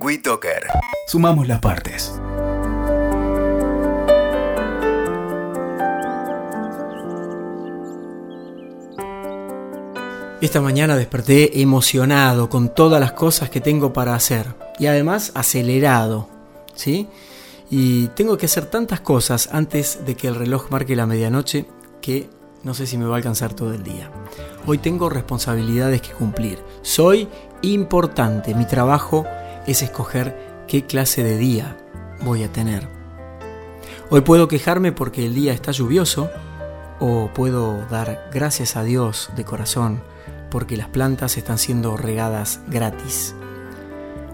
WeToker. Sumamos las partes. Esta mañana desperté emocionado con todas las cosas que tengo para hacer y además acelerado, ¿sí? Y tengo que hacer tantas cosas antes de que el reloj marque la medianoche que no sé si me va a alcanzar todo el día. Hoy tengo responsabilidades que cumplir. Soy importante. Mi trabajo es escoger qué clase de día voy a tener. Hoy puedo quejarme porque el día está lluvioso o puedo dar gracias a Dios de corazón porque las plantas están siendo regadas gratis.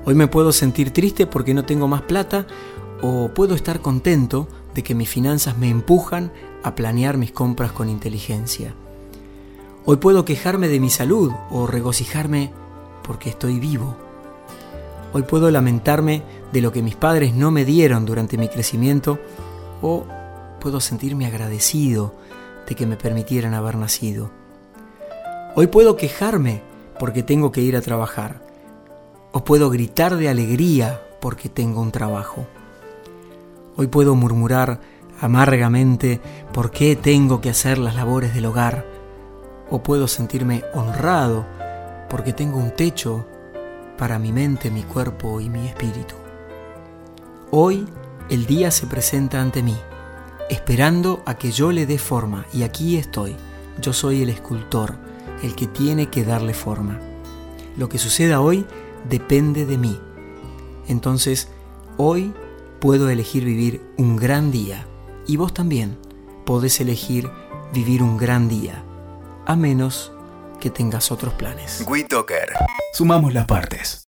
Hoy me puedo sentir triste porque no tengo más plata o puedo estar contento de que mis finanzas me empujan a planear mis compras con inteligencia. Hoy puedo quejarme de mi salud o regocijarme porque estoy vivo. Hoy puedo lamentarme de lo que mis padres no me dieron durante mi crecimiento o puedo sentirme agradecido de que me permitieran haber nacido. Hoy puedo quejarme porque tengo que ir a trabajar o puedo gritar de alegría porque tengo un trabajo. Hoy puedo murmurar amargamente por qué tengo que hacer las labores del hogar o puedo sentirme honrado porque tengo un techo para mi mente, mi cuerpo y mi espíritu. Hoy el día se presenta ante mí, esperando a que yo le dé forma, y aquí estoy. Yo soy el escultor, el que tiene que darle forma. Lo que suceda hoy depende de mí. Entonces, hoy puedo elegir vivir un gran día, y vos también podés elegir vivir un gran día, a menos que tengas otros planes. WeToker. Sumamos las partes.